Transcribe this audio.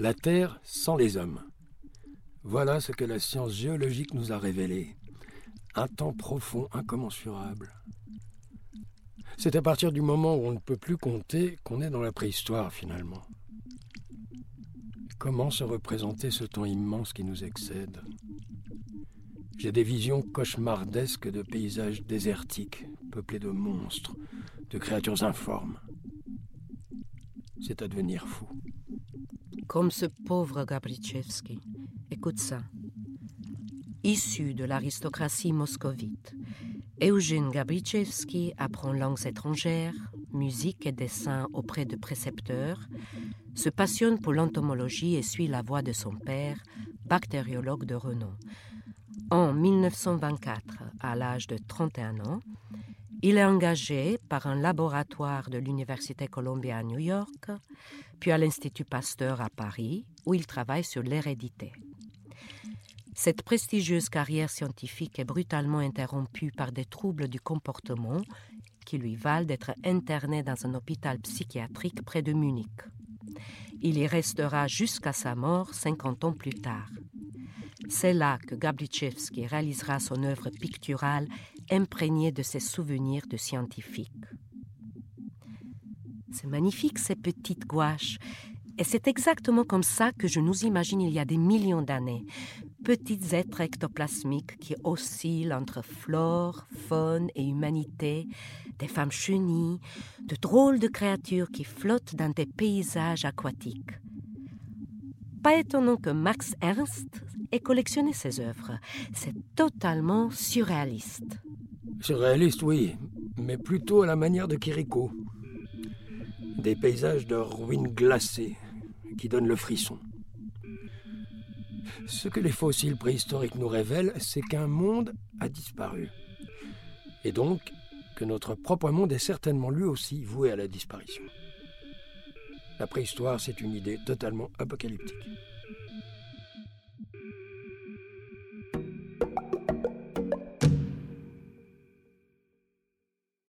La Terre sans les hommes. Voilà ce que la science géologique nous a révélé. Un temps profond, incommensurable. C'est à partir du moment où on ne peut plus compter qu'on est dans la préhistoire finalement. Comment se représenter ce temps immense qui nous excède? J'ai des visions cauchemardesques de paysages désertiques, peuplés de monstres, de créatures informes. C'est à devenir fou. Comme ce pauvre Gabrichevski. Écoute ça. Issu de l'aristocratie moscovite, Eugène Gabrichevski apprend langues étrangères, musique et dessin auprès de précepteurs, se passionne pour l'entomologie et suit la voie de son père, bactériologue de renom. En 1924, à l'âge de 31 ans, il est engagé par un laboratoire de l'Université Columbia à New York, puis à l'Institut Pasteur à Paris, où il travaille sur l'hérédité. Cette prestigieuse carrière scientifique est brutalement interrompue par des troubles du comportement qui lui valent d'être interné dans un hôpital psychiatrique près de Munich. Il y restera jusqu'à sa mort 50 ans plus tard. C'est là que Gabrichevski réalisera son œuvre picturale imprégnée de ses souvenirs de scientifique. C'est magnifique ces petites gouaches. Et c'est exactement comme ça que je nous imagine il y a des millions d'années. Petits êtres ectoplasmiques qui oscillent entre flore, faune et humanité, des femmes chenilles, de drôles de créatures qui flottent dans des paysages aquatiques. Pas étonnant que Max Ernst ait collectionné ces œuvres. C'est totalement surréaliste. Surréaliste, oui, mais plutôt à la manière de Kiriko. Des paysages de ruines glacées qui donnent le frisson. Ce que les fossiles préhistoriques nous révèlent, c'est qu'un monde a disparu. Et donc que notre propre monde est certainement lui aussi voué à la disparition. La préhistoire, c'est une idée totalement apocalyptique.